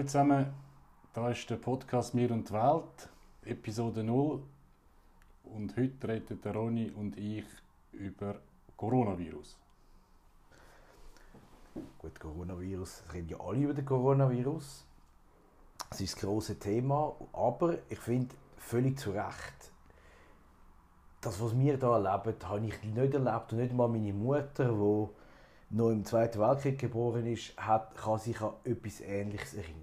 Hallo zusammen, da ist der Podcast Mir und die Welt, Episode 0. Und heute reden der Ronny und ich über Coronavirus. Gut, Coronavirus, es reden ja alle über den Coronavirus. Das ist das große Thema, aber ich finde völlig zu Recht, das, was wir hier erleben, habe ich nicht erlebt und nicht mal meine Mutter, die noch im Zweiten Weltkrieg geboren ist, hat, kann sich an etwas Ähnliches erinnern.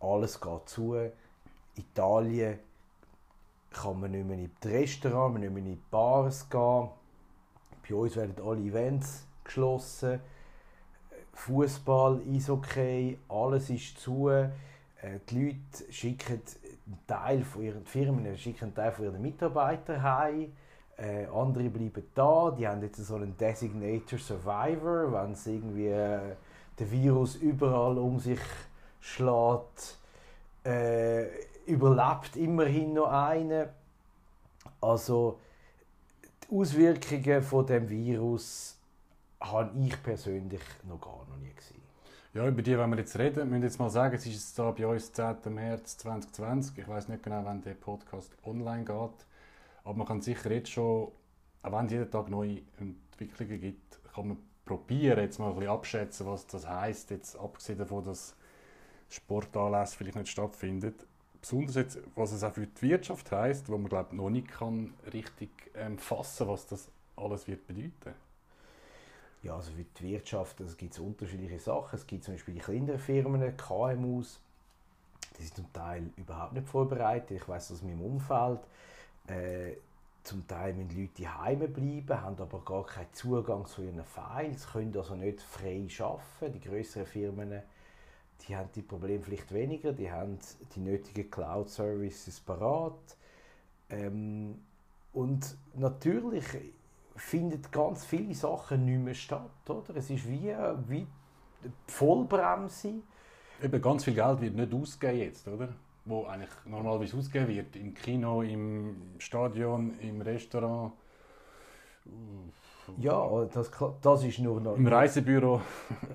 Alles geht zu. Italien kann man nicht mehr in die Restaurants, nicht mehr in die Bars gehen. Bei uns werden alle Events geschlossen. Fußball, Eishockey, alles ist zu. Äh, die Leute schicken einen Teil von ihren Firmen schicken einen Teil von ihren Mitarbeitern heim. Äh, andere bleiben da. Die haben jetzt so einen Designator Survivor, wenn es irgendwie äh, der Virus überall um sich schlägt, äh, überlebt immerhin noch eine. Also die Auswirkungen von dem Virus habe ich persönlich noch gar noch nie gesehen. Ja, über die, wenn wir jetzt reden, müssen wir jetzt mal sagen, es ist jetzt da bei uns 10. März 2020. Ich weiß nicht genau, wann der Podcast online geht. Aber man kann sicher jetzt schon, auch wenn es jeden Tag neue Entwicklungen gibt, kann man probieren, jetzt mal ein bisschen abschätzen, was das heisst, jetzt abgesehen davon, dass Sportanlässe vielleicht nicht stattfinden. Besonders jetzt, was es auch für die Wirtschaft heisst, wo man glaube noch nicht kann richtig ähm, fassen, was das alles wird bedeuten. Ja, also für die Wirtschaft also gibt es unterschiedliche Sachen. Es gibt zum Beispiel die kleineren Firmen, KMUs, die sind zum Teil überhaupt nicht vorbereitet. Ich weiß aus meinem Umfeld, äh, zum Teil müssen Leute daheim bleiben, haben aber gar keinen Zugang zu ihren Files, können also nicht frei arbeiten. Die größeren Firmen die haben die Probleme vielleicht weniger, die haben die nötigen Cloud-Services parat. Ähm, und natürlich finden ganz viele Sachen nicht mehr statt. Oder? Es ist wie, wie Vollbremse. Eben ganz viel Geld wird nicht ausgegeben jetzt, oder? Wo eigentlich normalerweise ausgegeben wird. Im Kino, im Stadion, im Restaurant. Ja, das, das ist nur noch... Im Reisebüro.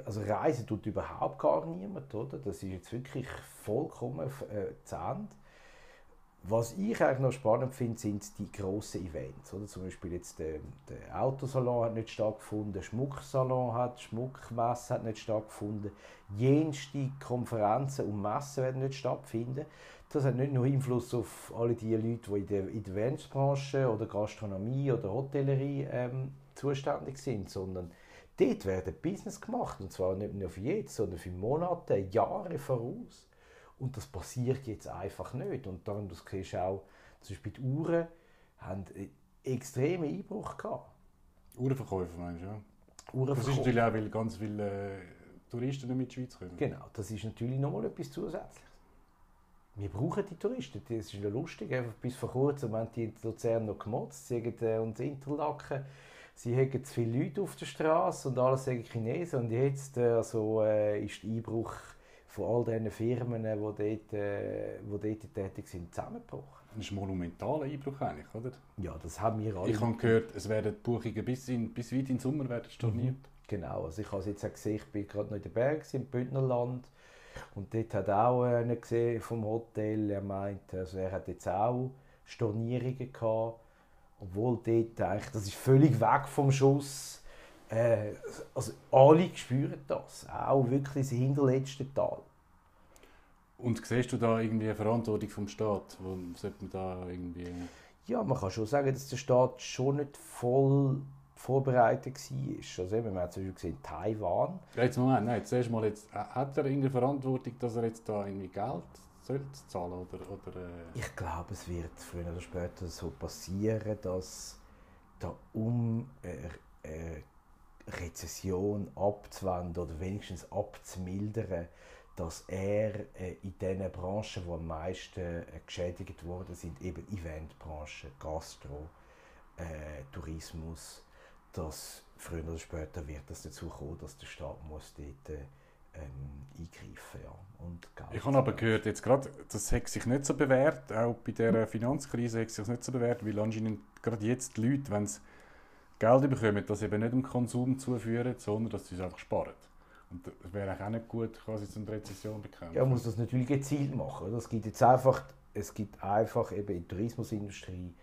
Also Reisen tut überhaupt gar niemand, oder? Das ist jetzt wirklich vollkommen äh, zu Ende. Was ich eigentlich noch spannend finde, sind die grossen Events. Oder? Zum Beispiel jetzt der, der Autosalon hat nicht stattgefunden, der Schmucksalon hat, Schmuckmesse hat nicht stattgefunden, jenste Konferenzen und Messen werden nicht stattfinden. Das hat nicht nur Einfluss auf alle die Leute, die in der, Eventsbranche oder Gastronomie oder Hotellerie ähm, zuständig sind, sondern dort wird Business gemacht. Und zwar nicht nur für jetzt, sondern für Monate, Jahre voraus. Und das passiert jetzt einfach nicht. Und dann, das siehst du auch, zum Beispiel die Uhren haben extremen Einbruch gehabt. Uhrenverkäufer meinst du, ja? Uhrenverkäufer. Das ist natürlich auch, weil ganz viele äh, Touristen nicht mit der Schweiz kommen. Genau, das ist natürlich nochmal etwas Zusätzliches. Wir brauchen die Touristen, das ist ja lustig. Einfach bis vor kurzem haben die in Luzern noch gemotzt, sie haben äh, uns Interlaken sie haben zu viele Leute auf der Straße und alles sagen Chinesen und jetzt äh, also, äh, ist der Einbruch von all diesen Firmen, die dort, äh, die dort tätig sind, zusammengebrochen. Das ist ein monumentaler Einbruch eigentlich, oder? Ja, das haben wir alle. Ich habe gehört, es werden die Buchungen bis, in, bis weit in den Sommer werden storniert. Mhm. Genau, also ich habe es jetzt auch gesehen, ich bin gerade noch in den Bergen, im Bündnerland und dort hat auch einer gesehen vom Hotel, er meint, also er hat jetzt auch Stornierungen gehabt obwohl dort eigentlich, das ist völlig weg vom Schuss. Äh, also alle spüren das, auch wirklich das hinterletzte Tal. Und siehst du da irgendwie eine Verantwortung vom Staat? Wo sollte man da irgendwie... Ja, man kann schon sagen, dass der Staat schon nicht voll vorbereitet war. Also eben, man hat zum Beispiel gesehen, Taiwan. Ja, jetzt Moment, nein, zuerst mal jetzt, hat er irgendeine Verantwortung, dass er jetzt da irgendwie Geld soll zahlen oder, oder äh... Ich glaube, es wird früher oder später so passieren, dass da um eine Rezession abzuwenden oder wenigstens abzumildern, dass er äh, in den Branchen, die am meisten äh, geschädigt worden sind, eben Eventbranche, Gastro, äh, Tourismus, dass früher oder später wird es dazu kommen, dass der Staat muss dort ähm, eingreifen ja. und Geld Ich habe aber gehört, jetzt gerade, das hat sich nicht so bewährt, auch bei der Finanzkrise hat sich nicht so bewährt, weil anscheinend gerade jetzt die Leute, wenn sie Geld bekommen, das eben nicht dem Konsum zuführen, sondern dass sie es einfach sparen. Und das wäre auch nicht gut, quasi zum Rezession bekämpfen. Ja, man muss das natürlich gezielt machen. Oder? Es gibt jetzt einfach, es gibt einfach eben in der Tourismusindustrie,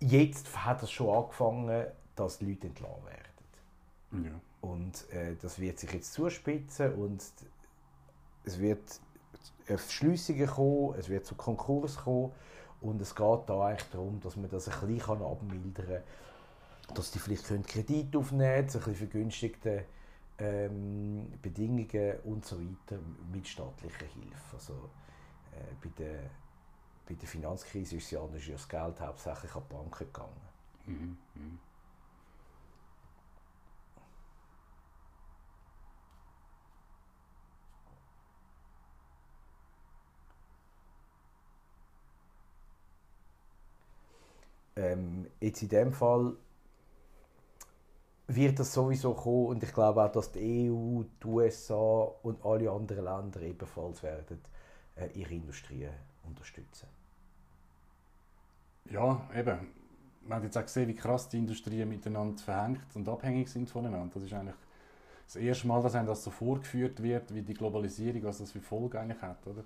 jetzt hat es schon angefangen, dass die Leute entlassen werden. Ja. Und äh, das wird sich jetzt zuspitzen und es wird auf Schliessungen kommen, es wird zu Konkurs kommen und es geht da eigentlich darum, dass man das ein bisschen abmildern kann, dass die vielleicht Kredit aufnehmen können, ein bisschen vergünstigten ähm, Bedingungen und so weiter mit staatlicher Hilfe. Also, äh, bei, der, bei der Finanzkrise ist ja, ja das Geld hauptsächlich an die Banken gegangen. Mhm. Mhm. Ähm, jetzt in dem Fall wird das sowieso kommen und ich glaube auch, dass die EU, die USA und alle anderen Länder ebenfalls werden äh, ihre Industrie unterstützen. Ja, eben. Man hat jetzt auch gesehen, wie krass die Industrien miteinander verhängt und abhängig sind voneinander. Das ist eigentlich das erste Mal, dass einem das so vorgeführt wird, wie die Globalisierung, was das für Folgen eigentlich hat, oder?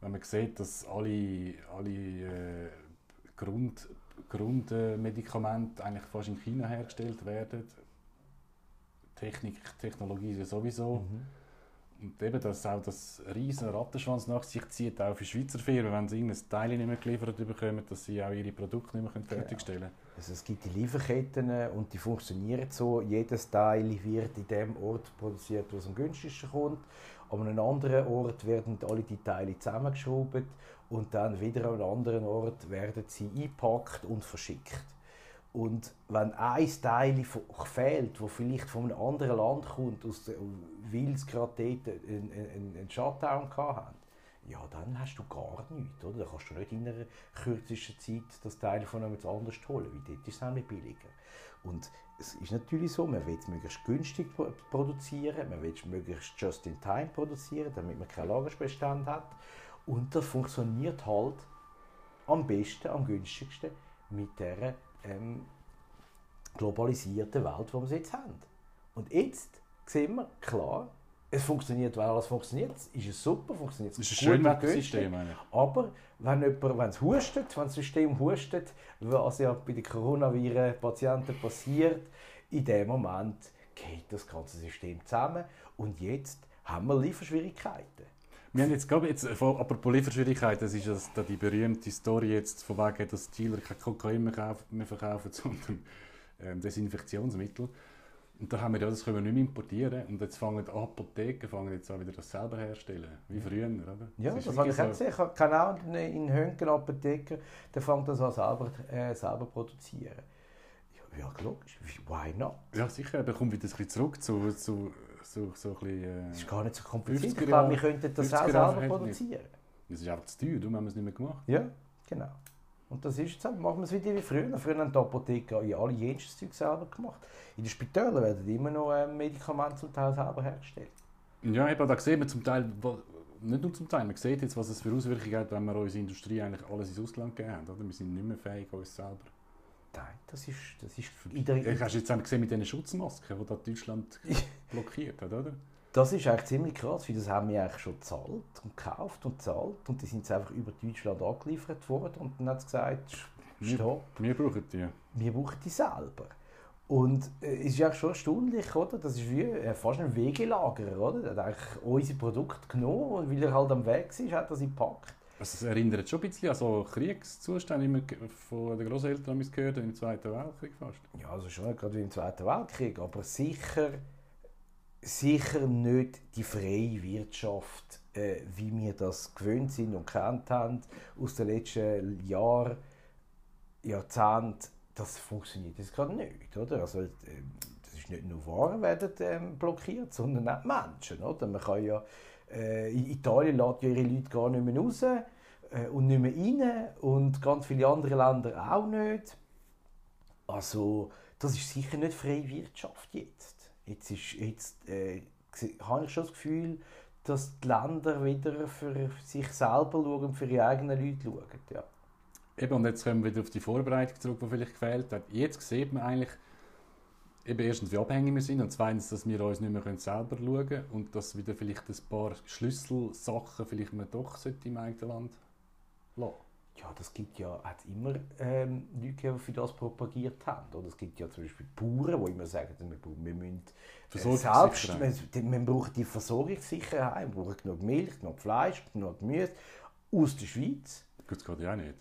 Wenn man sieht, dass alle, alle äh, Grund, Grundmedikamente eigentlich fast in China hergestellt werden. Technik, Technologie ist ja sowieso. Mhm. Und eben, dass auch das riesen Rattenschwanz nach sich zieht, auch für Schweizer Firmen, wenn sie irgendein Teil nicht mehr geliefert bekommen, dass sie auch ihre Produkte nicht mehr fertigstellen können. Also es gibt die Lieferketten und die funktionieren so. Jedes Teil wird in dem Ort produziert, wo es am günstigsten kommt. An einem anderen Ort werden alle die Teile zusammengeschraubt und dann wieder an einem anderen Ort werden sie eingepackt und verschickt. Und wenn ein Teil fehlt, wo vielleicht von einem anderen Land kommt, weil es gerade dort einen, einen, einen Shutdown hatten, ja, dann hast du gar nichts. Oder? Dann kannst du nicht in einer kürzesten Zeit das Teil von jemand anders holen, weil dort ist es nämlich billiger. Und es ist natürlich so, man will es möglichst günstig produzieren, man will es möglichst just in time produzieren, damit man keine Lagerbestand hat. Und das funktioniert halt am besten, am günstigsten mit der ähm, globalisierten Welt, die wir jetzt haben. Und jetzt sehen wir klar, es funktioniert, weil alles funktioniert, ist es super, funktioniert es ist ein schönes System. Aber wenn jemand, wenn es hustet, wenn das System hustet, was ja bei den Coronaviren-Patienten passiert, in dem Moment geht das ganze System zusammen und jetzt haben wir Lieferschwierigkeiten. Wir haben jetzt, glaube ich, jetzt, apropos Lieferschwierigkeiten, das ist das, die berühmte Story jetzt von wegen, dass Dealer kein Kokain mehr, verkaufen, sondern ähm, Desinfektionsmittel. Und da haben wir ja, das können wir nicht mehr importieren. Und jetzt fangen die Apotheken fangen jetzt an, wieder das selber herzustellen. Wie früher, oder? Ja, das, das habe ich auch gesehen. Ich kenne auch in Hönken Apotheken, der fängt das an selber, äh, selber produzieren. Ja, logisch. Why not? Ja, sicher. Er kommt wieder ein bisschen zurück zu, zu so, so ein bisschen... Äh, das ist gar nicht so kompliziert. Ich glaube, wir könnten das auch selber produzieren. Das ist einfach zu teuer, darum haben wir es nicht mehr gemacht. Ja, genau. Und das ist jetzt, machen wir es wieder wie früher. Früher haben die Apotheken alle jenes Zeug selber gemacht. In den Spitälern werden immer noch äh, Medikamente zum Teil selber hergestellt. Ja, eben, da sehen wir zum Teil, nicht nur zum Teil, man sieht jetzt, was es für Auswirkungen hat, wenn wir unsere Industrie eigentlich alles ins Ausland gegeben haben. Oder? Wir sind nicht mehr fähig, uns selber. Nein, das ist, das ist in der... Hast du jetzt gesehen mit diesen Schutzmasken, die da Deutschland blockiert hat, oder? Das ist eigentlich ziemlich krass, weil das haben wir eigentlich schon gezahlt und gekauft und gezahlt und die sind jetzt einfach über Deutschland angeliefert worden und dann hat es gesagt, stopp. Wir, wir brauchen die. Wir brauchen die selber. Und äh, es ist ja schon erstaunlich, oder? Das ist wie äh, fast ein Wegelager, oder? Er hat eigentlich unsere Produkte genommen und weil er halt am Weg ist, hat er sie gepackt. Also es erinnert schon ein bisschen an so Kriegszustände, wir von den Großeltern gehört im Zweiten Weltkrieg fast. Ja, also schon gerade wie im Zweiten Weltkrieg, aber sicher sicher nicht die freie Wirtschaft, äh, wie wir das gewöhnt sind und kennt haben aus den letzten Jahren, Jahrzehnten. Das funktioniert jetzt gerade nicht, oder? Also, äh, das ist nicht nur Waren werden ähm, blockiert, sondern auch Menschen, oder? Man kann ja äh, Italien lädt ja ihre Leute gar nicht mehr raus äh, und nicht mehr rein und ganz viele andere Länder auch nicht. Also das ist sicher nicht freie Wirtschaft jetzt. Jetzt, ist, jetzt äh, habe ich schon das Gefühl, dass die Länder wieder für sich selber schauen, für ihre eigenen Leute schauen. Ja. Eben, und jetzt kommen wir wieder auf die Vorbereitung zurück, die vielleicht gefehlt hat. Jetzt sieht man eigentlich, eben erstens, wie abhängig wir sind und zweitens, dass wir uns nicht mehr selber schauen können und dass wieder vielleicht ein paar Schlüsselsachen vielleicht man doch im eigenen Land lassen. Ja, das gibt ja, hat immer ähm, Leute, die für das propagiert haben. Oder es gibt ja zum Beispiel Bauern, die immer sagen, wir, wir müssen äh, selbst, wir, wir brauchen die Versorgungssicherheit, wir brauchen genug Milch, genug Fleisch, genug Gemüse aus der Schweiz. Das geht ja auch nicht.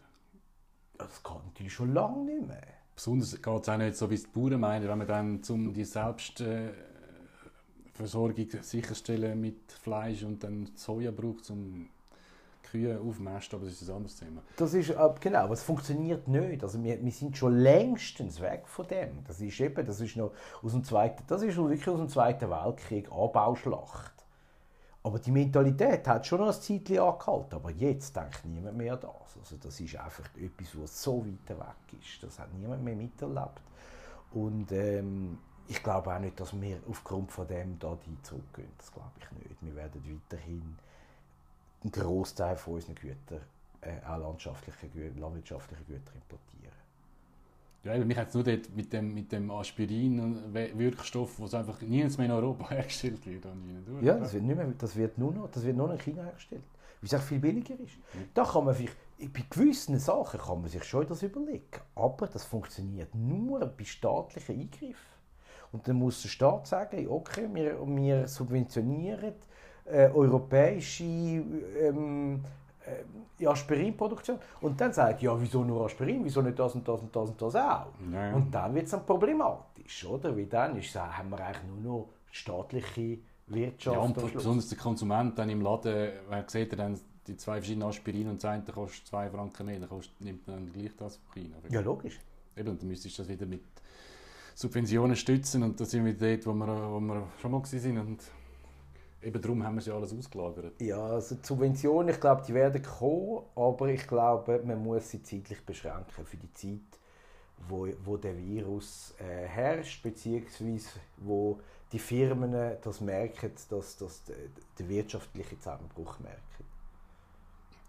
Das geht natürlich schon lange nicht mehr. Besonders geht es auch nicht so, wie es die Bauern meinen, wenn man dann zum die Selbstversorgung sicherstellen mit Fleisch und dann Soja braucht, um Kühe aufmast, aber das ist ein anderes Thema. Das ist, äh, genau, aber es funktioniert nicht. Also wir, wir sind schon längstens weg von dem. Das ist eben, das ist noch aus dem Zweiten, das ist wirklich aus dem Zweiten Weltkrieg, Anbauschlacht. Aber die Mentalität hat schon noch ein Zeitchen angehalten. Aber jetzt denkt niemand mehr das. Also das ist einfach etwas, was so weit weg ist. Das hat niemand mehr miterlebt. Und ähm, ich glaube auch nicht, dass wir aufgrund von dem da zurückgehen. Das glaube ich nicht. Wir werden weiterhin einen Großteil von unseren Gütern, äh, auch landwirtschaftliche, landwirtschaftliche Güter importieren. Ja, mich hat es nur dort mit dem, mit dem Aspirin-Wirkstoff, was einfach nirgends mehr in Europa hergestellt wird. Ja, das wird, nicht mehr, das wird nur noch, das wird nur noch in China hergestellt. Weil es auch viel billiger ist. Mhm. Da kann man vielleicht, bei gewissen Sachen kann man sich schon das überlegen. Aber das funktioniert nur bei staatlichen Eingriffen. Und dann muss der Staat sagen, okay, wir, wir subventionieren äh, europäische ähm, äh, Aspirinproduktion. Und dann sagt ja, wieso nur Aspirin, wieso nicht das und das und das und das auch? Ja. Und dann wird es dann problematisch, oder? Weil dann ist, haben wir eigentlich nur noch staatliche Wirtschaft. Ja, und besonders der Konsument dann im Laden, wenn sieht er dann die zwei verschiedenen Aspirin und das eine kostet zwei Franken mehr, dann kostet, nimmt dann gleich das China. Ja, logisch. Eben, und dann müsstest du das wieder mit Subventionen stützen und da sind wir dort, wo wir, wo wir schon mal waren und Eben darum haben wir sie alles ausgelagert. Ja, also die Subventionen, ich glaube, die werden kommen, aber ich glaube, man muss sie zeitlich beschränken für die Zeit, wo, wo der Virus äh, herrscht, beziehungsweise wo die Firmen das merken, dass, dass der wirtschaftliche Zusammenbruch merken.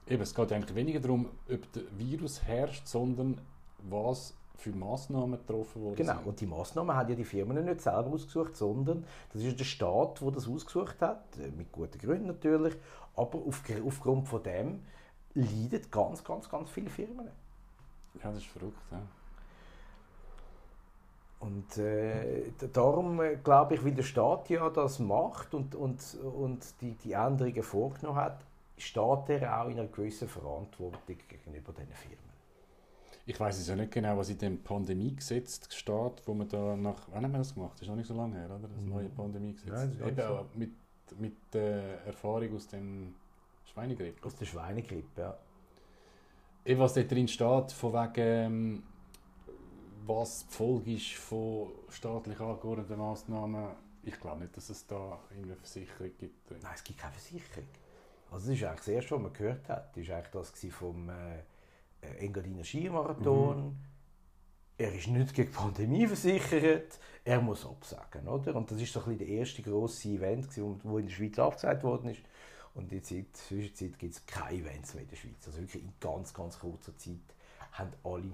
Eben, es geht eigentlich weniger darum, ob der Virus herrscht, sondern was für Massnahmen getroffen worden Genau, sind. und die Massnahmen haben ja die Firmen nicht selber ausgesucht, sondern das ist der Staat, der das ausgesucht hat, äh, mit guten Gründen natürlich, aber auf, aufgrund von dem leiden ganz, ganz, ganz viele Firmen. Ja, das ist verrückt, ja. Und äh, darum äh, glaube ich, weil der Staat ja das macht und, und, und die, die Änderungen vorgenommen hat, steht er auch in einer gewissen Verantwortung gegenüber diesen Firmen. Ich weiß es ja nicht genau, was in dem Pandemiegesetz steht, wo man da nach. Wann haben wir das gemacht? Das ist noch nicht so lange her, oder? Das mhm. neue Pandemiegesetz. Ja, Eben so. mit, mit der Erfahrung aus dem Schweinegrippe. Aus der Schweinegrippe, ja. Eben, was da drin steht, von wegen, ähm, was die Folge ist von staatlich angeordneten Massnahmen. Ich glaube nicht, dass es da eine Versicherung gibt. Nein, es gibt keine Versicherung. Also das ist eigentlich das Erste, was man gehört hat. Das war eigentlich das vom... Äh, äh, Engadiner Skimarathon. Mhm. Er ist nicht gegen die Pandemie versichert. Er muss absagen, oder? Und das ist so ein der erste grosse Event, das in der Schweiz abgesagt worden ist. Und in der Zwischenzeit gibt es keine Events mehr in der Schweiz. Also wirklich in ganz, ganz kurzer Zeit haben alle,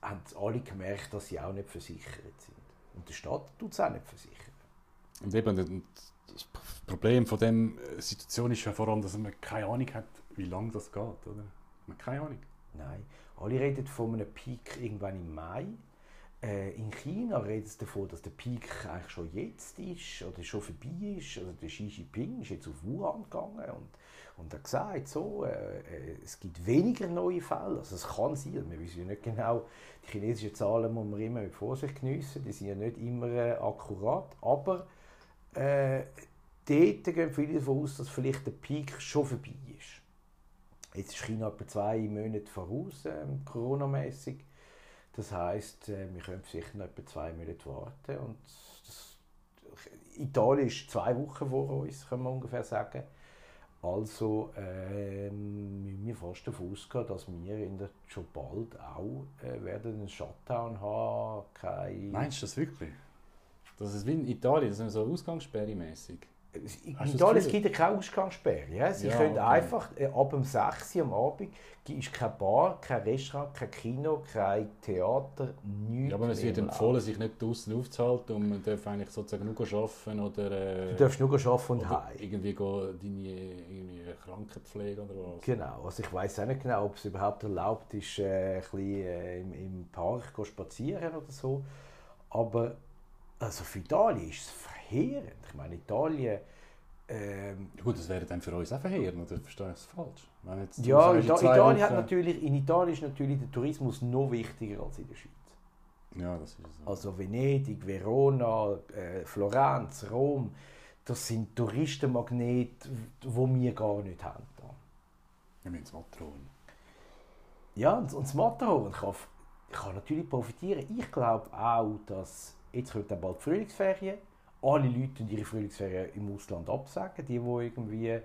haben alle gemerkt, dass sie auch nicht versichert sind. Und der Staat tut es auch nicht versichern. Und eben das Problem von dieser Situation ist ja vor allem, dass man keine Ahnung hat, wie lange das geht. Oder? Man hat keine Ahnung. Nein. Alle reden von einem Peak irgendwann im Mai. Äh, in China reden sie davon, dass der Peak eigentlich schon jetzt ist oder schon vorbei ist. Also der Xi Jinping ist jetzt auf Wuhan gegangen und, und hat gesagt, so, äh, äh, es gibt weniger neue Fälle. Also es kann sein, wir wissen ja nicht genau, die chinesischen Zahlen muss man immer mit Vorsicht geniessen, die sind ja nicht immer äh, akkurat, aber äh, dort gehen viele davon aus, dass vielleicht der Peak schon vorbei ist. Jetzt ist China etwa zwei Monate voraus, ähm, Corona-mäßig. Das heisst, äh, wir können sicher noch etwa zwei Monate warten. Und das, Italien ist zwei Wochen vor uns, können wir ungefähr sagen. Also ähm, müssen wir fast davon ausgehen, dass wir in der, schon bald auch äh, werden einen Shutdown haben. Kein Meinst du das wirklich? Das ist wie in Italien, das ist so ausgangssperremäßig. In Italien es gibt ja keine Ausgangssperre. Ja? Sie Ja, können okay. einfach äh, ab dem 6 Uhr am Abend ist kein Bar, kein Restaurant, kein Kino, kein Theater, nichts Ja, aber es wird empfohlen, sich nicht draußen aufzuhalten und man darf eigentlich sozusagen nur arbeiten oder, äh, Du darfst nur arbeiten und heim. irgendwie deine irgendwie Krankenpflege oder was. Genau, also ich weiß auch nicht genau, ob es überhaupt erlaubt ist, äh, ein bisschen äh, im, im Park spazieren oder so. Aber also für Italien ist es verheerend. Ich meine, Italien. Ähm, Gut, das wäre dann für uns auch verheerend, oder verstehe ich es falsch? Jetzt, ja, Ita Italien hat natürlich, in Italien ist natürlich der Tourismus noch wichtiger als in der Schweiz. Ja, das ist so. Also Venedig, Verona, äh, Florenz, Rom, das sind Touristenmagnete, wo wir gar nicht haben. da. Wir es mal trauen. Ja, und, und das Matterhorn kann, kann natürlich profitieren. Ich glaube auch, dass jetzt kommt dann bald die Frühlingsferien. Alle Leute ihre Frühlingsferien im Ausland absagen. Die, die irgendwie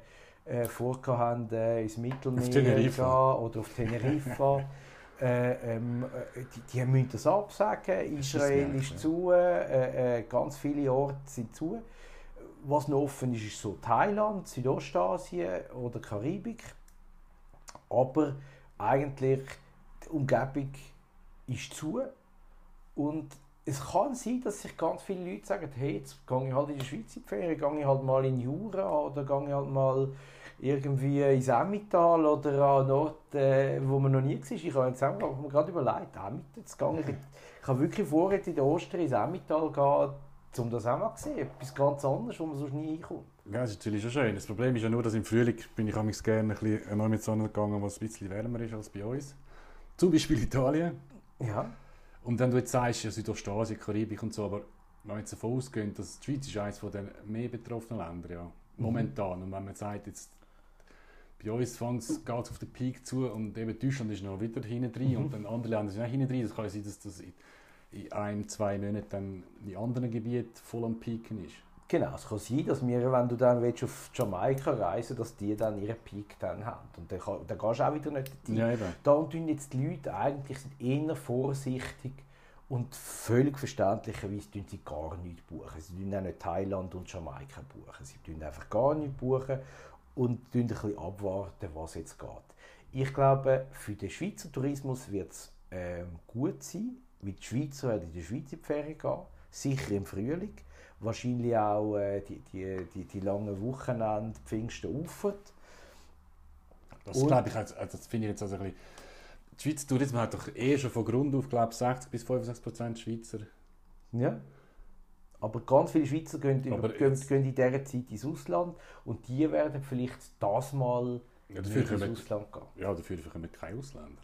äh, vorgehabt haben, äh, ins Mittelmeer gehen oder auf Teneriffa. äh, ähm, äh, die, die müssen das absagen. Ist Israel ist ja. zu, äh, äh, ganz viele Orte sind zu. Was noch offen ist, ist so Thailand, Südostasien oder Karibik. Aber eigentlich die Umgebung ist zu und es kann sein, dass sich ganz viele Leute sagen, hey, jetzt gehe ich halt in die Schweiz in die Ferien, gehe ich halt mal in Jura oder gehe ich halt mal irgendwie ins Emmental oder an einen Ort, äh, wo man noch nie war. Ich habe jetzt auch mir gerade überlegt, Emmental, jetzt gehe ich, ich habe wirklich vor, jetzt in der Ostern ins Emmental gehen, um das auch mal zu sehen. Etwas ganz anderes, wo man sonst nie hinkommt. Ja, das ist natürlich schon schön. Das Problem ist ja nur, dass im Frühling bin ich amigs gerne ein bisschen neu mit Sonne gegangen, wo es ein bisschen wärmer ist als bei uns. Zum Beispiel Italien. Ja. Und dann du jetzt sagst, ja, Südostasien, Karibik und so, aber wenn wir jetzt davon ausgehen, dass die Schweiz ist eines den mehr betroffenen Ländern, ja, momentan. Und wenn man sagt, jetzt bei uns geht es auf den Peak zu und eben Deutschland ist noch wieder hinten drin Mhm. und dann andere Länder sind auch hinten drin. Das kann ja sein, dass das in, in ein, zwei Monaten dann in anderen Gebieten voll am Peaken ist. Genau, es kann sein, dass wir, wenn du dann willst, auf Jamaika reisen dass die dann ihren Peak dann haben. Und dann, kann, dann gehst du auch wieder nicht dorthin. Ja, eben. Da tun jetzt die Leute eigentlich sind eher vorsichtig und völlig verständlicherweise tun sie gar nichts buchen. Sie tun auch nicht Thailand und Jamaika buchen. Sie tun einfach gar nichts buchen und tun ein bisschen abwarten, was jetzt geht. Ich glaube, für den Schweizer Tourismus wird es ähm, gut sein, weil die Schweizer werden in die Schweiz in die Ferien gehen, sicher im Frühling. Wahrscheinlich auch äh, die, die, die, die langen Wochenende, Pfingsten ufert. Das glaube ich, also, also das finde ich jetzt also ein bisschen. Die Schweizer Tourismus hat doch eh schon von Grund auf, glaube ich, 60 bis 65 Prozent Schweizer. Ja. Aber ganz viele Schweizer gehen, über, gehen, gehen in dieser Zeit ins Ausland und die werden vielleicht das mal Ja, nicht dafür, ins Ausland gehen. ja, dafür kommen keine Ausländer.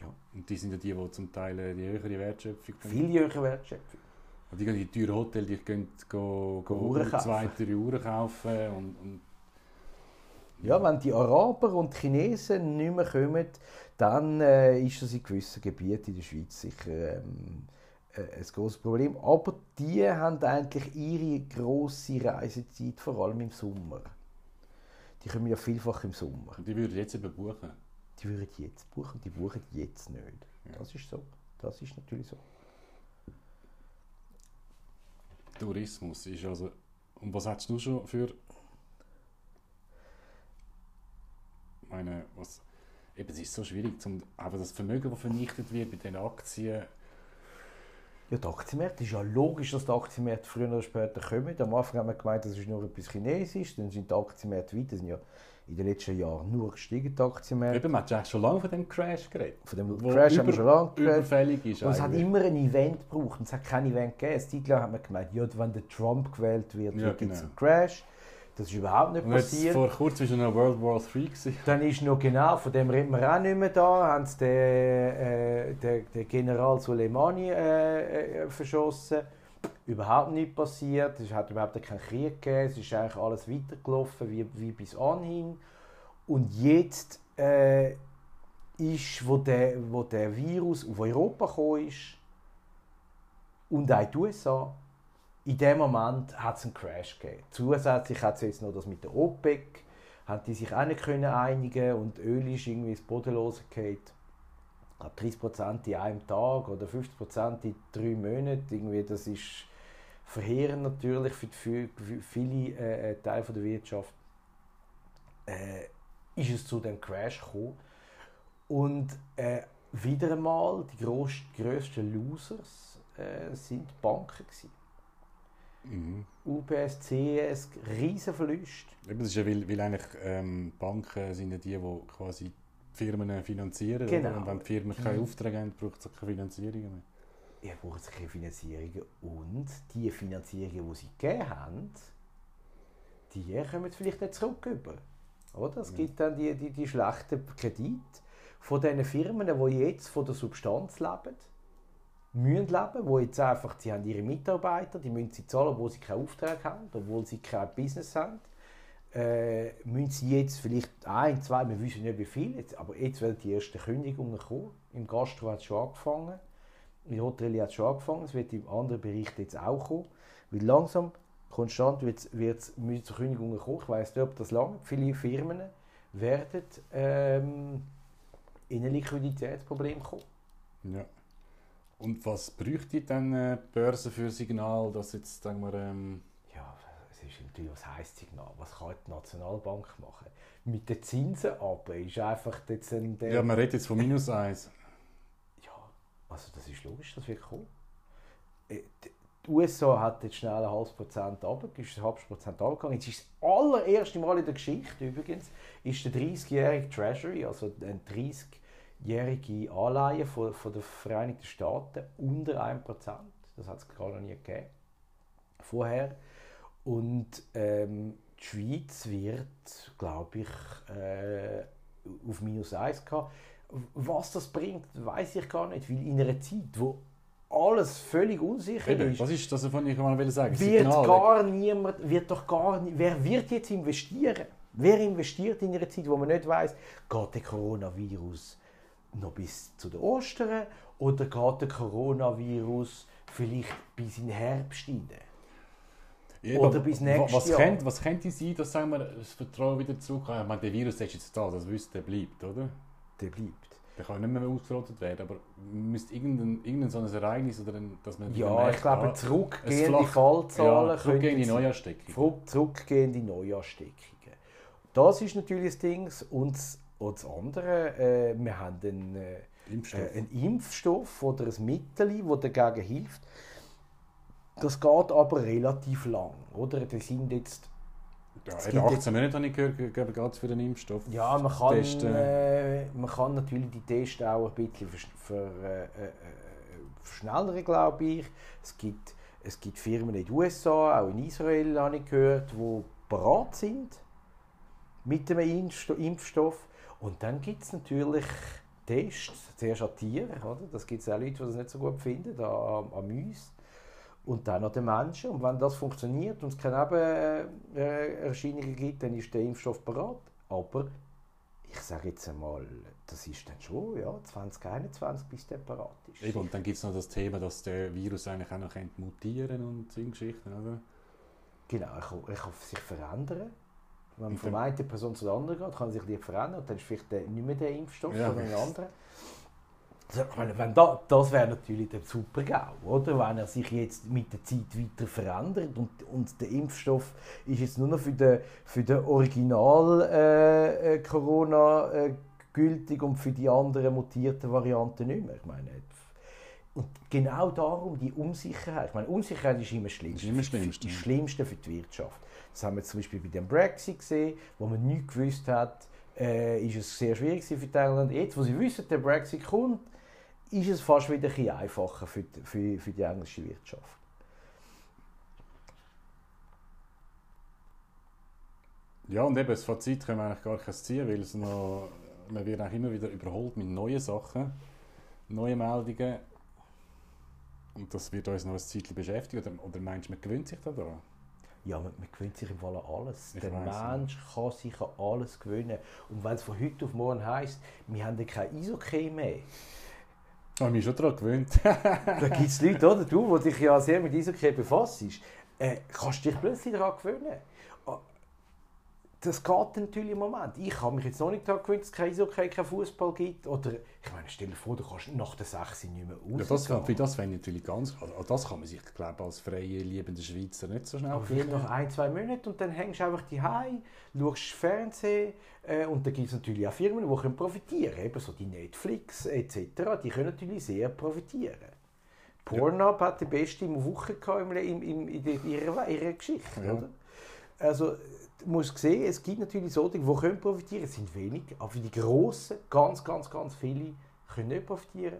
Ja. Und die sind ja die, die zum Teil äh, die höhere Wertschöpfung Viel höhere Wertschöpfung. Und die gehen in die teuren Hotels, die gehen go, go, Uhren kaufen. zwei, drei Uhren kaufen. Und, und Ja, wenn die Araber und die Chinesen nicht mehr kommen, dann äh, ist das in gewissen Gebieten in der Schweiz sicher ähm, äh, ein grosses Problem. Aber die haben eigentlich ihre grosse Reisezeit vor allem im Sommer. Die kommen ja vielfach im Sommer. und die würden jetzt eben buchen. Die würden jetzt buchen, die buchen jetzt nicht. Ja. Das ist so. Das ist natürlich so. Tourismus ist also. Und was hättest du schon für. Ich meine, was. Eben, es ist so schwierig, zum, aber das Vermögen, das vernichtet wird bei den Aktien. Ja, die Aktienmärkte, es ist ja logisch, dass die Aktienmärkte früher oder später kommen. Am Anfang haben wir gemeint, das ist nur etwas Chinesisch, dann sind die Aktienmärkte weiter, sind ja in den letzten Jahren nur gestiegen, die Aktienmärkte. Eben, man hat eigentlich schon lange von dem Crash geredet. Von dem Crash haben wir über- schon lange geredet. Überfällig ist Und es hat immer ein Event gebraucht und es hat kein Event gegeben. Eine Zeit lang hat man gemeint, ja, wenn der Trump gewählt wird, Ja, gibt es genau. einen Crash. Das ist überhaupt nicht passiert. vor kurzem war noch World War III. gewesen. Dann ist noch genau, von dem reden wir auch nicht mehr da, haben sie den, äh, den, den General Soleimani äh, äh, verschossen. Überhaupt nichts passiert, es hat überhaupt keinen Krieg gegeben, es ist eigentlich alles weitergelaufen wie, wie bis anhin. Und jetzt äh, ist, wo der, wo der Virus auf Europa gekommen ist und auch in die USA, in dem Moment hat es einen Crash gegeben. Zusätzlich hat es jetzt noch das mit der OPEC, haben die sich auch nicht können einigen und Öl ist irgendwie ins Bodenlose gefallen. Ich glaube 30% in einem Tag oder 50% in drei Monaten, irgendwie, das ist verheerend natürlich für, für, für viele äh, äh Teile der Wirtschaft. Äh, ist es zu dem Crash gekommen. Und äh, wieder einmal, die grössten Losers äh, sind die Banken. Gewesen. Mhm. UBS, CES, riesen Verlust. das ist ja, weil, weil eigentlich ähm, Banken sind ja die, die quasi Firmen finanzieren. Genau. Und wenn die Firmen keine mhm. Aufträge haben, braucht es keine Finanzierung mehr. Ja, braucht keine Finanzierung. Und die Finanzierungen, die sie gegeben haben, die kommen vielleicht nicht zurück. Über. Oder? Es gibt dann die, die, die schlechten Kredite von diesen Firmen, die jetzt von der Substanz leben müssen leben, wo jetzt einfach, sie haben ihre Mitarbeiter, die müssen sie zahlen, obwohl sie keinen Auftrag haben, obwohl sie kein Business haben. Äh, müssen sie jetzt vielleicht ein, zwei, wir wissen nicht wie viel, jetzt, aber jetzt werden die ersten Kündigungen kommen. Im Gastro hat es schon angefangen, in der Hotellerie hat es schon angefangen, es wird im anderen Bereich jetzt auch kommen. Weil langsam, konstant wird es zu Kündigungen kommen. Ich weiss nicht, ob das lange. Viele Firmen werden ähm, in ein Liquiditätsproblem kommen. Ja. Und was bräuchte dann äh, die Börse für Signal, dass jetzt, sagen wir, ähm Ja, es ist natürlich, was heisst Signal? Was kann die Nationalbank machen? Mit den Zinsen aber ist einfach jetzt ein... Ja, man redet jetzt von minus 1. also das ist logisch, das wird kommen. Äh, die USA hat jetzt schnell ein halbes Prozent runter, ist ein halbes Prozent runtergegangen. Jetzt ist das allererste Mal in der Geschichte übrigens, ist der 30-jährige Treasury, also ein 30 jährige Anleihen von, von den Vereinigten Staaten unter 1%. Das hat es gerade noch nie gegeben. Vorher. Und ähm, die Schweiz wird, glaube ich, äh, auf minus 1 gehen. Was das bringt, weiß ich gar nicht, weil in einer Zeit, wo alles völlig unsicher Eben, ist. Was ist das, was ich mal sagen wird Signal. gar niemand, wird doch gar wer wird jetzt investieren? Wer investiert in einer Zeit, wo man nicht weiß, geht der Coronavirus noch bis zu den Ostern oder geht der Coronavirus vielleicht bis in den Herbst rein? Ja, oder bis nächstes was Jahr. Könnte, was könnte sein, dass sagen wir, das Vertrauen wieder zurückkommt? Ich meine, der Virus ist jetzt da, das wisst der bleibt, oder? Der bleibt. Der kann nicht mehr ausgerottet werden, aber müsste irgendein, irgendein so ein Ereignis oder ein, dass man Ja, merkt, ich glaube, ah, zurückgehende Fallzahlen ja, zurückgehende Neuansteckungen. Zurückgehende Neuansteckungen. Das ist natürlich das Ding. Und und das andere, äh, wir haben einen, äh, Impfstoff. Äh, einen Impfstoff oder ein Mittel, das dagegen hilft. Das geht aber relativ lang. Oder? Das sind jetzt ja, in 18 Monaten habe ich gehört, es für den Impfstoff. Ja, man kann, äh, man kann natürlich die Tests auch ein bisschen ver, äh, äh, verschnellern, glaube ich. Es gibt, es gibt Firmen in den USA, auch in Israel habe ich gehört, die bereit sind mit dem Impfstoff. Und dann gibt es natürlich Tests, zuerst an Tieren, oder? das gibt es auch Leute, die das nicht so gut finden, an, an Mäusen. Und dann an den Menschen. Und wenn das funktioniert und es keine Nebenerscheinungen gibt, dann ist der Impfstoff bereit. Aber ich sage jetzt einmal, das ist dann schon ja, 2021, bis der bereit ist. Eben, und dann gibt es noch das Thema, dass der Virus eigentlich auch noch mutieren und so Geschichten, oder? Genau, er kann, er kann sich verändern. Wenn man von einer Person zur anderen geht, kann sich die verändern und dann ist vielleicht nicht mehr der Impfstoff, ja. sondern ein anderer. Wenn da, das wäre natürlich der super GAU, oder? Wenn er sich jetzt mit der Zeit weiter verändert und, und der Impfstoff ist jetzt nur noch für den, für den Original-Corona äh, äh, gültig und für die anderen mutierten Varianten nicht mehr. Ich meine, und genau darum die Unsicherheit. Ich meine, Unsicherheit ist immer schlimm. Ist immer schlimmste. Die schlimmste für die Wirtschaft. Das haben wir zum Beispiel bei dem Brexit gesehen, wo man nicht gewusst hat, äh, ist es sehr schwierig für Engländer. Jetzt, wo sie wissen, der Brexit kommt, ist es fast wieder ein einfacher für die, für, für die englische Wirtschaft. Ja, und eben, das Fazit können wir eigentlich gar nicht ziehen, weil es noch, man wird eigentlich immer wieder überholt mit neuen Sachen, neuen Meldungen. Und das wird uns noch ein Zeit beschäftigen. Oder, oder meinst du, man gewöhnt sich daran? Ja, man, man gewöhnt sich im Fall an alles. Ich der Mensch ja. kann sich an alles gewöhnen. Und wenn es von heute auf morgen heisst, wir haben kein Isokay mehr. Habe mich schon daran gewöhnt. da gibt es Leute, oder? Du, die dich ja sehr mit Isokay befasst, äh, kannst du dich plötzlich daran gewöhnen. Das geht natürlich im Moment. Ich habe mich jetzt noch nicht daran gewöhnt, dass es kein Eishockey, kein Fußball gibt. Oder, ich meine, stell dir vor, du kannst nach der 6 nicht mehr raus. Ja, das, für das wäre natürlich ganz... Also das kann man sich, glaube als freie, liebende Schweizer nicht so schnell Aber vielleicht noch ein, zwei Monate und dann hängst du einfach die Hause, schaust Fernsehen äh, und dann gibt es natürlich auch Firmen, die können profitieren können. Eben so die Netflix etc., die können natürlich sehr profitieren. Pornhub ja. hat die beste Woche gehabt in, in, in, ihrer, ihrer Geschichte. Ja. Oder? Also, du musst sehen, es gibt natürlich solche, die können profitieren Es sind wenig, aber für die Grossen, ganz, ganz, ganz viele, können nicht profitieren.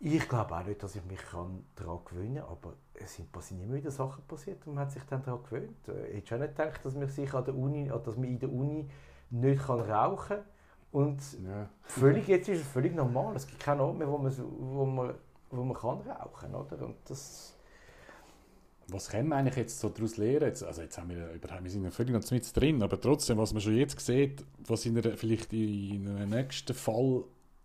Ich glaube auch nicht, dass ich mich daran gewöhnen kann, aber es sind, immer wieder Sachen passiert und man hat sich dann daran gewöhnt. Ich hätte schon nicht gedacht, dass man sich an der Uni, dass man in der Uni nicht kann rauchen kann. Und ja. völlig, jetzt ist es völlig normal. Es gibt keinen Ort mehr, wo man, wo man, wo man kann rauchen kann. Und das, was können wir eigentlich jetzt so daraus lernen? Jetzt, also jetzt haben wir, wir sind ja völlig noch mit drin, aber trotzdem, was man schon jetzt sieht, was in einer, vielleicht in einem nächsten Fall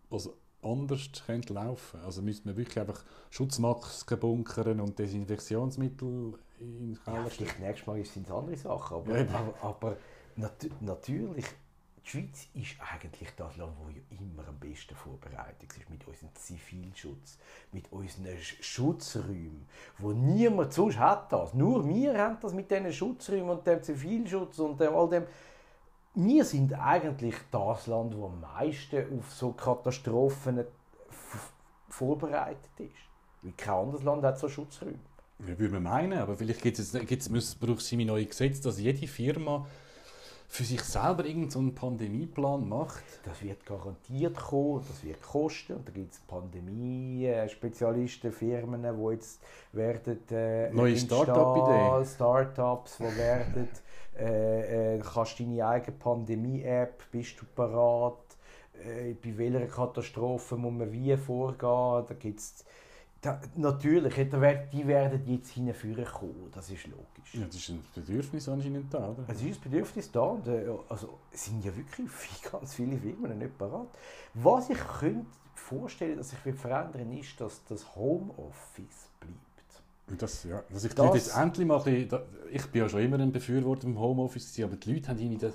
was anders könnte laufen. Also müsste man wirklich einfach Schutzmasken bunkern und Desinfektionsmittel in den Keller ja, Vielleicht nächstes Mal sind es andere Sachen, aber, ja. aber, aber nat natürlich die Schweiz ist eigentlich das Land, wo ja immer am besten vorbereitet ist mit unserem Zivilschutz, mit unseren Schutzräumen, wo niemand sonst hat das. Nur wir haben das mit diesen Schutzräumen und dem Zivilschutz und dem, all dem. Wir sind eigentlich das Land, wo am meisten auf so Katastrophen vorbereitet ist. Weil kein anderes Land hat so Schutzräume. Ja, würde man meinen, aber vielleicht gibt es, gibt's, braucht es neue Gesetze, dass jede Firma für sich selber irgendeinen Pandemieplan macht? Das wird garantiert kommen, das wird kosten. Da gibt es Pandemie-Spezialisten, Firmen, die jetzt werden äh, neue Start-up-Ideen, Startups, die werden, äh, äh, kannst deine eigene Pandemie-App, bist du parat? Äh, bei welcher Katastrophe muss man wie vorgehen? Da gibt's da, natürlich, die werden jetzt hinführen kommen, das ist logisch. Ja, das ist ein Bedürfnis anscheinend da, oder? Es ist ein Bedürfnis da und äh, also, es sind ja wirklich ganz viele Firmen nicht parat. Was ich könnte vorstellen, dass sich verändern ist, dass das Homeoffice bleibt. Das, ja, dass ich das, jetzt endlich mal ein bisschen, ich bin ja schon immer ein Befürworter vom Homeoffice, aber die Leute haben irgendwie das,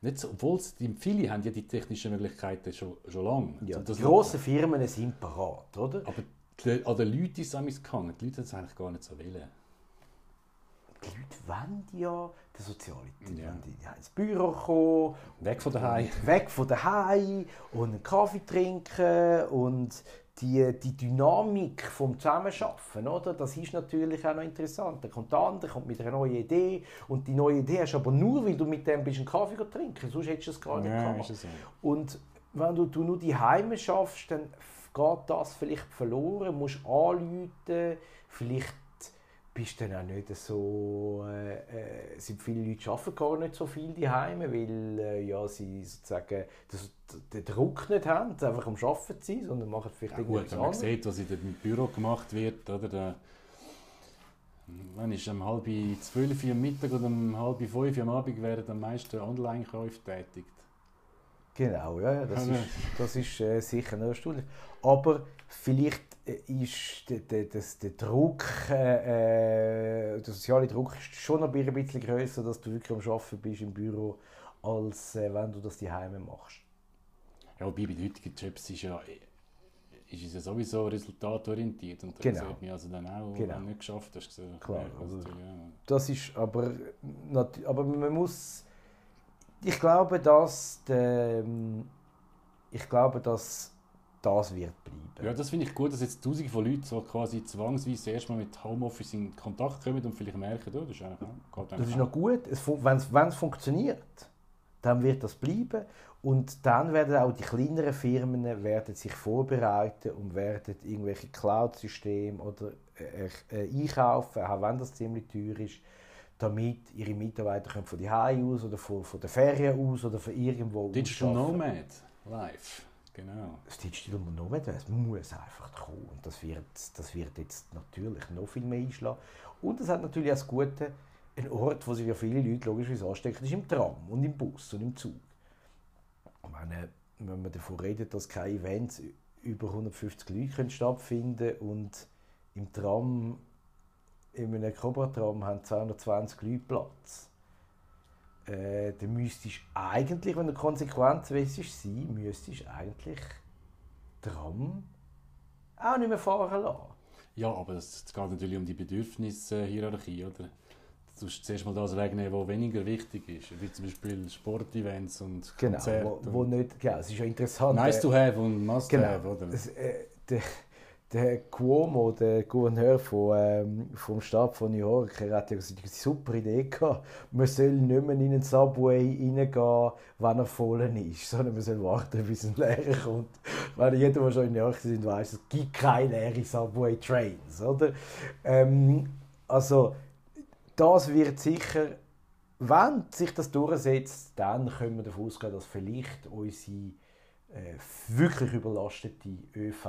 nicht so, obwohl die, viele haben ja die technischen Möglichkeiten schon, schon lange. Ja, die grossen Firmen sind parat, oder? Aber an den Leuten ist es gegangen. Die Leute haben es eigentlich gar nicht so wollen. Die Leute wollen ja den sozialen die ja. die, die ins Büro kommen. Weg von daheim. Weg von daheim und einen Kaffee trinken und die, die Dynamik vom Zusammenarbeiten, oder? Das ist natürlich auch noch interessant. Da kommt der andere, kommt mit einer neuen Idee und die neue Idee hast du aber nur, weil du mit dem bist einen Kaffee trinken, sonst hättest du es gar nicht ja. So. Und wenn du, du nur die Heime schaffst, dann geht das vielleicht verloren, musst anrufen, vielleicht bist du dann auch nicht so, äh, äh, sind viele Leute arbeiten gar nicht so viel daheim, weil äh, ja, sie sozusagen das, den Druck nicht haben, einfach am Arbeiten zu sein, sondern machen vielleicht ja, irgendwas gut, wenn man sieht, was in dem Büro gemacht wird, oder der, wenn ist um halb zwölf am Mittag oder um halb fünf am Abend werden am meisten Online-Käufe tätigt. Genau, ja, das ist, das ist äh, sicher noch erstaunlich. Aber vielleicht äh, ist der, der, das, der Druck, äh, äh, der soziale Druck ist schon noch ein bisschen größer, dass du wirklich am Arbeiten bist im Büro, als äh, wenn du das daheim machst. Ja, wobei bei heutigen Jobs ist, ja, ist es ja sowieso resultatorientiert und da genau. sieht man also dann auch, genau. wenn du nicht geschafft hast. Klar, also, ja. das ist aber, aber man muss ich glaube, dass der, ähm, ich glaube, dass das wird bleiben. Ja, das finde ich gut, dass jetzt Tausende von Leuten so quasi zwangsweise erstmal mit Homeoffice in Kontakt kommen und vielleicht merken, oh, das ist, auch, das ist noch gut. Wenn es funktioniert, dann wird das bleiben und dann werden auch die kleineren Firmen werden sich vorbereiten und werden irgendwelche Cloud-Systeme oder äh, äh, einkaufen, auch wenn das ziemlich teuer ist damit ihre Mitarbeiter können von die aus oder von, von der Ferien aus oder von irgendwo Digital Nomad Live, genau. Das Digital Nomad das muss einfach kommen und das wird, das wird jetzt natürlich noch viel mehr einschlagen. Und es hat natürlich auch das Gute, ein Ort, wo sich ja viele Leute logischerweise anstecken, ist im Tram und im Bus und im Zug. Meine, wenn man davon redet, dass keine Events über 150 Leute stattfinden können und im Tram in einem Cobra-Tram haben 220 Leute Platz. äh, dann müsstest du eigentlich, wenn du konsequent willst sein, müsstest du eigentlich Tram auch nicht mehr fahren lassen. Ja, aber es geht natürlich um die Bedürfnishierarchie, oder? Du musst zuerst mal das wegnehmen, was weniger wichtig ist, wie zum Beispiel Sportevents und Genau, Konzerte. wo, wo nicht, genau, es ist ja interessant. Nice äh, to have und must Genau. have, oder? Es, äh, der, der Cuomo, der Gouverneur von, ähm, vom Staat von New York, er hat ja gesagt, eine super Idee gehabt. Man soll nicht mehr in einen Subway reingehen, wenn er voll ist, sondern man soll warten, bis ein leerer kommt. Weil jeder, der schon in New York ist, weiß, es gibt keine leeren Subway-Trains, oder? Ähm, also, das wird sicher, wenn sich das durchsetzt, dann können wir davon ausgehen, dass vielleicht unsere äh, wirklich überlastete ÖV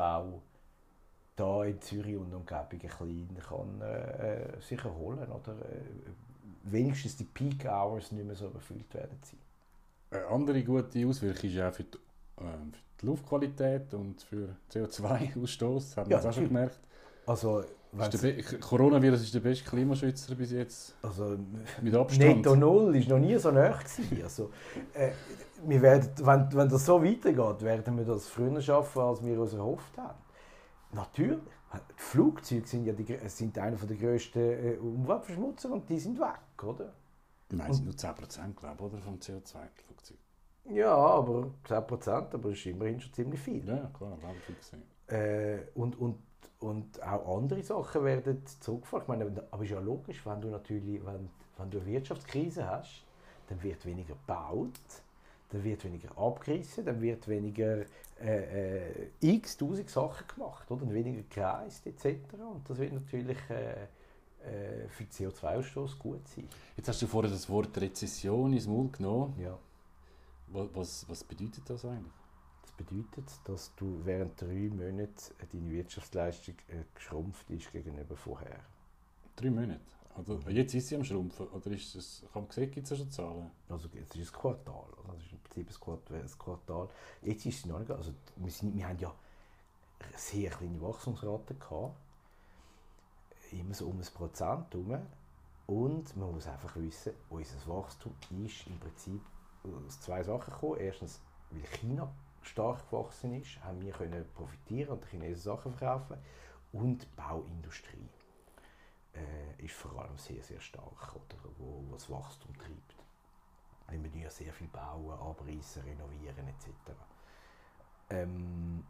da in Zürich und Umgebung ein bisschen kann, äh, äh, sich erholen oder äh, wenigstens die Peak Hours nicht mehr so überfüllt werden sein. Eine andere gute Auswirkung ist auch für die, ähm, für die Luftqualität und für CO2-Ausstoß, haben wir Ja, das auch schon gemerkt. Also, Coronavirus ist der beste Klimaschützer bis jetzt, also mit Abstand. Netto Null ist noch nie so nah gewesen. Also, äh, wir werden, wenn, wenn das so weitergeht, werden wir das früher schaffen, als wir uns erhofft haben. Natürlich. Die Flugzeuge sind ja die, sind einer der grössten äh, Umweltverschmutzer und die sind weg, oder? Nein, es sind nur 10% glaube ich, oder, vom CO2-Flugzeug. Ja, aber 10%, aber das ist immerhin schon ziemlich viel. Ja, klar, habe ich viel gesehen. Äh, und, und, und auch andere Sachen werden zurückgefahren. Ich meine, aber ist ja logisch, wenn du natürlich, wenn, wenn du eine Wirtschaftskrise hast, dann wird weniger gebaut, dann wird weniger abgerissen, dann wird weniger äh, äh, x tausend Sachen gemacht, oder? Und weniger gereist etc. Und das wird natürlich äh, äh, für den CO2-Ausstoß gut sein. Jetzt hast du vorher das Wort Rezession ins Mund genommen. Ja. Was, was, bedeutet das eigentlich? Das bedeutet, dass du während drei Monaten deine Wirtschaftsleistung äh, geschrumpft ist gegenüber vorher. Drei Monate? Oder, jetzt ist sie am Schrumpfen, oder ist das, kann man sehen, gibt es ja schon Zahlen? Also es ist ein Quartal, oder? das ist ein Quartal. Jetzt ist es noch nicht, also wir, sind, wir haben ja sehr kleine Wachstumsrate gehabt, immer so um ein Prozent herum. Und man muss einfach wissen, unser Wachstum ist im Prinzip aus zwei Sachen gekommen. Erstens, weil China stark gewachsen ist, haben wir können profitieren und Chinesen Sachen verkaufen. Und die Bauindustrie äh, ist vor allem sehr, sehr stark, oder, wo, wo das Wachstum treibt. Wir müssen ja sehr viel bauen, abreißen, renovieren etc. Ähm,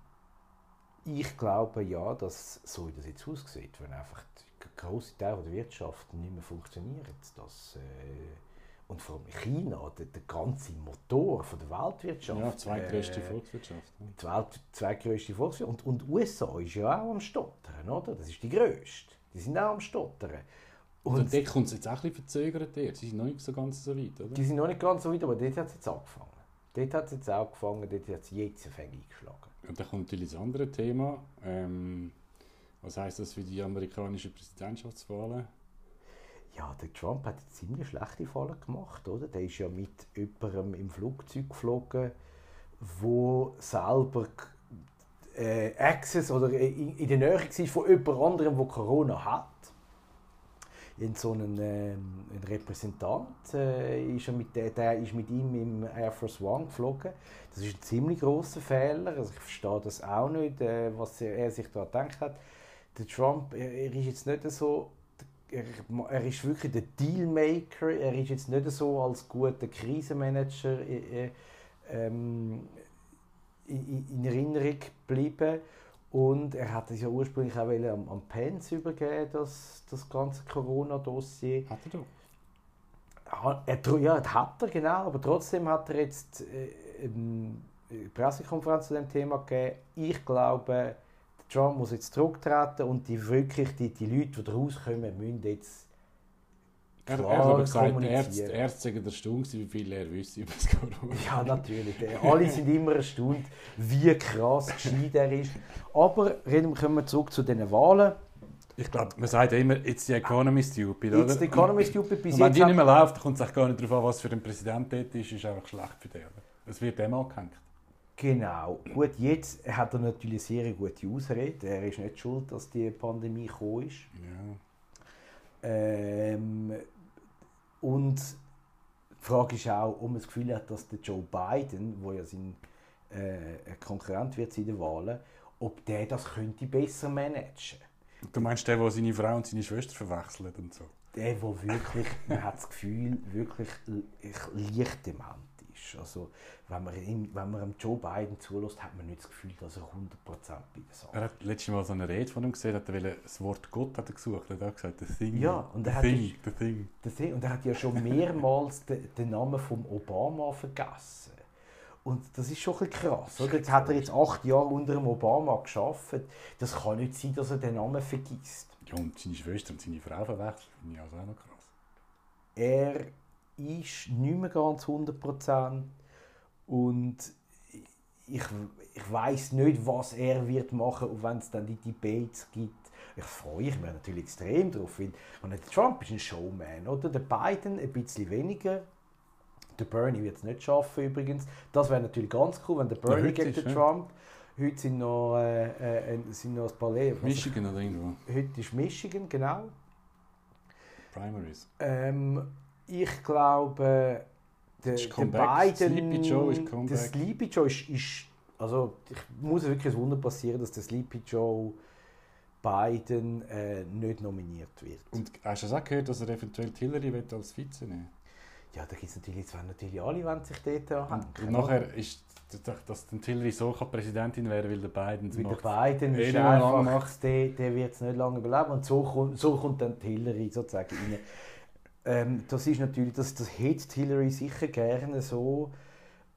ich glaube ja, dass so wie das jetzt aussieht, wenn einfach die große Teil der Wirtschaft nicht mehr funktioniert, dass, äh, und vor allem China, der, der ganze Motor von der Weltwirtschaft, Ja, zweitgrößte äh, Volkswirtschaft. ja. die Welt, zweitgrößte Volkswirtschaft. Und, und USA ist ja auch am Stottern, oder? Das ist die grösste. Die sind auch am Stottern. Und Und dort kommt es jetzt auch ein bisschen verzögert. Dort. Sie sind noch nicht so ganz so weit, oder? die sind noch nicht ganz so weit, aber dort hat es jetzt angefangen. Dort hat es jetzt angefangen, dort hat es jetzt ein Fäng eingeschlagen. Und dann kommt natürlich das andere Thema. Ähm, was heißt das für die amerikanischen Präsidentschaftswahlen? Ja, der Trump hat eine ziemlich schlechte Falle gemacht, oder? Der ist ja mit jemandem im Flugzeug geflogen, wo selber äh, Access oder in, in der Nähe war von jemand anderem, der Corona hat. In so einen, ähm, ein Repräsentant äh, ist er mit, der, der ist mit ihm im Air Force One geflogen. Das ist ein ziemlich großer Fehler. Also ich verstehe das auch nicht, äh, was er, er sich da gedacht hat. Der Trump, er, er ist jetzt nicht so er, er ist wirklich der Dealmaker. Er ist jetzt nicht so als guter Krisenmanager äh, äh, ähm, in, in Erinnerung geblieben. Und er hat es ja ursprünglich auch am, am Pence übergeben, das, das ganze Corona-Dossier. Hat er doch. Er, ja, das hat er, genau. Aber trotzdem hat er jetzt äh, eine Pressekonferenz zu dem Thema gegeben. Ich glaube, Trump muss jetzt zurücktreten und die, wirklich die, die Leute, die rauskommen, müssen jetzt Er, er hat aber gesagt. Ärzte, Ärzte sagen der Stunde, wie viel er wüsste über das Corona. Ja, natürlich. Alle sind immer erstaunt, wie krass gescheit er ist. Aber reden, kommen wir zurück zu diesen Wahlen. Ich glaube, man sagt ja immer, it's the economy stupid, oder? Jetzt die Economy Stupid bis Und wenn die nicht mehr läuft, kommt es gar nicht darauf an, was für ein Präsident dort ist, ist einfach schlecht für den. Es wird dem angehängt. genau. Gut, jetzt hat er natürlich eine sehr gute Ausrede. Er ist nicht schuld, dass die Pandemie gekommen ist. Ja. Ähm, und Die Frage ist auch, ob man das Gefühl hat, dass der Joe Biden, der ja sein äh, Konkurrent wird in den Wahlen, ob der das könnte besser managen. Du meinst der, der seine Frau und seine Schwester verwechselt und so? Der, der wirklich, man hat das Gefühl, wirklich leicht dement ist. Also, wenn man, ihm, wenn man Joe Biden zulässt, hat man nicht das Gefühl, dass er 100% bei der Sache Er hat letztes Mal so eine Rede von ihm gesehen, hat er das Wort Gott hat er gesucht, er hat gesagt, the thing, ja, und er hat thing, the thing. The. Und er hat ja schon mehrmals den, den Namen von Obama vergessen. Und das ist schon ein krass. Oder? Jetzt hat er jetzt acht Jahre unter dem Obama geschafft. Das kann nicht sein, dass er den Namen vergisst. Ja, und seine Schwester und seine Frau verwechselt, finde ich also auch noch krass. Er ist nicht mehr ganz 100% und ich, ich weiß nicht, was er wird machen, wenn es dann die Debates gibt. Ich freue mich natürlich extrem darauf, weil und Trump ist ein Showman, oder? Der Biden ein bisschen weniger. Der Bernie wird es nicht schaffen übrigens. Das wäre natürlich ganz cool, wenn der Bernie ja, gegen den ja. Trump. Heute sind noch, äh, äh, sind noch ein paar Leben. Michigan oder irgendwo. Heute ist Michigan, genau. Primaries. Ähm, ich glaube, der, der Sleepy Joe ist Der Sleepy Joe ist, ist, also ich muss wirklich ein Wunder passieren, dass der Sleepy Joe Biden äh, nicht nominiert wird. Und hast du das auch gehört, dass er eventuell Hillary wird als Vize nehmen Ja, da gibt es natürlich, jetzt natürlich alle, wenn sich dort anhängen. Und nachher ist, dass die Hillary so Präsidentin wäre, weil der Biden es macht. Der Biden ist einfach, der, der wird es nicht lange überleben und so kommt, so kommt dann Hillary sozusagen rein. Ähm, das ist natürlich, das, das hätte Hillary sicher gerne so,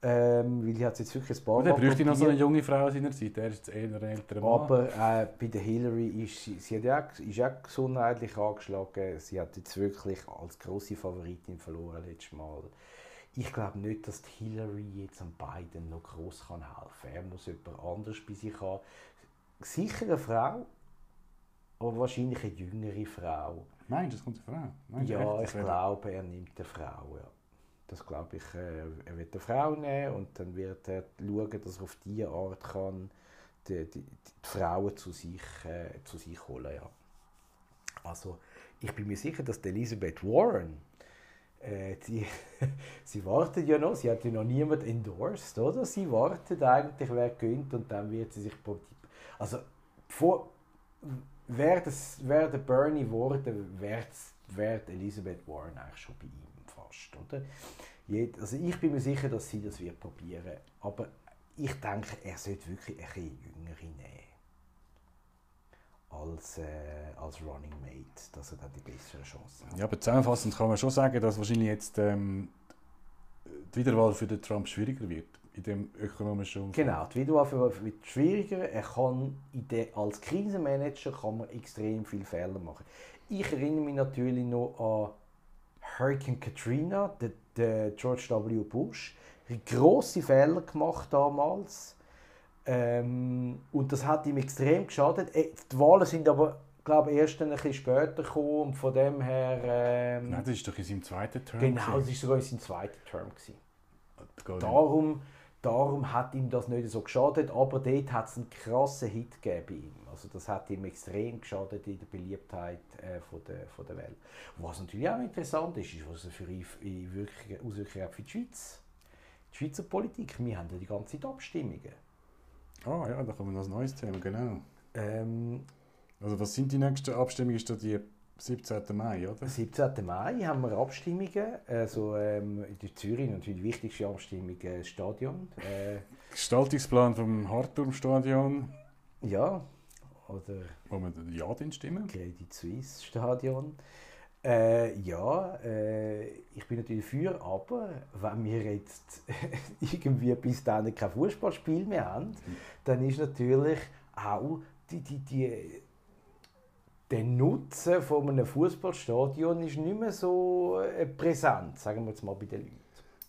ähm, weil die hat jetzt wirklich ein paar Mal... bräuchte noch so eine junge Frau in seiner Zeit, er ist eher ein älterer Mann. Aber äh, bei der Hillary ist sie, sie hat auch, ist auch gesundheitlich angeschlagen, sie hat jetzt wirklich als große Favoritin verloren letztes Mal. Ich glaube nicht, dass die Hillary jetzt an beiden noch groß kann helfen. Er muss jemand anders bei sich haben. Sicher eine Frau, aber wahrscheinlich eine jüngere Frau. Nein, das kommt eine Frau. Meinst ja, ich glaube, er nimmt eine Frau. Ja. Das glaube ich, äh, er wird eine Frau nehmen und dann wird er schauen, dass er auf diese Art kann die, die, die Frauen zu sich, äh, zu sich holen ja. Also, ich bin mir sicher, dass Elizabeth Warren, äh, die, sie wartet ja noch, sie hat ja noch niemand endorsed, oder? Sie wartet eigentlich, wer gönnt und dann wird sie sich... Also, vor, wäre, das, der Bernie geworden, wäre, wäre Elizabeth Warren eigentlich schon bei ihm fast, oder? Also ich bin mir sicher, dass sie das wird probieren, aber ich denke, er sollte wirklich ein bisschen jüngere nehmen als, äh, als Running Mate, dass er dann die bessere Chance hat. Ja, aber zusammenfassend kann man schon sagen, dass wahrscheinlich jetzt ähm, die Wiederwahl für den Trump schwieriger wird in dem ökonomischen Umfeld. Genau, die Wiederwahl wird schwieriger. Er kann der, als Krisenmanager kann man extrem viele Fehler machen. Ich erinnere mich natürlich noch an Hurricane Katrina, der, der George W. Bush. Hat grosse Fehler gemacht damals. Ähm, und das hat ihm extrem geschadet. Äh, die Wahlen sind aber glaube erst ein bisschen später gekommen und von dem her... Ähm, Nein, das ist doch in seinem zweiten Term. Genau, das war sogar in seinem zweiten Term. Darum Darum hat ihm das nicht so geschadet, aber dort hat es einen krassen Hit gegeben bei ihm. Also das hat ihm extrem geschadet in der Beliebtheit äh, von der, von der Welt. Was natürlich auch interessant ist, ist, was es für Auswirkungen hat für die Schweiz. Die Schweizer Politik, wir haben ja die ganze Zeit Abstimmungen. Ah ja, da kommen wir noch ein neues Thema, genau. Ähm, also was sind die nächsten Abstimmungen? Ist da die 17. Mai, oder? 17. Mai haben wir Abstimmungen. Also, ähm, in Zürich natürlich die wichtigste Abstimmung äh, Stadion. Äh, Gestaltungsplan vom Hartturmstadion. Ja. Oder Wo wir Ja den stimmen. Credit Suisse Stadion. Äh, ja, äh, ich bin natürlich für, aber wenn wir jetzt irgendwie bis dahin kein Fußballspiel mehr haben, dann ist natürlich auch die, die, die der Nutzen von einem Fußballstadion ist nicht mehr so äh, präsent, sagen wir jetzt mal bei den Leuten.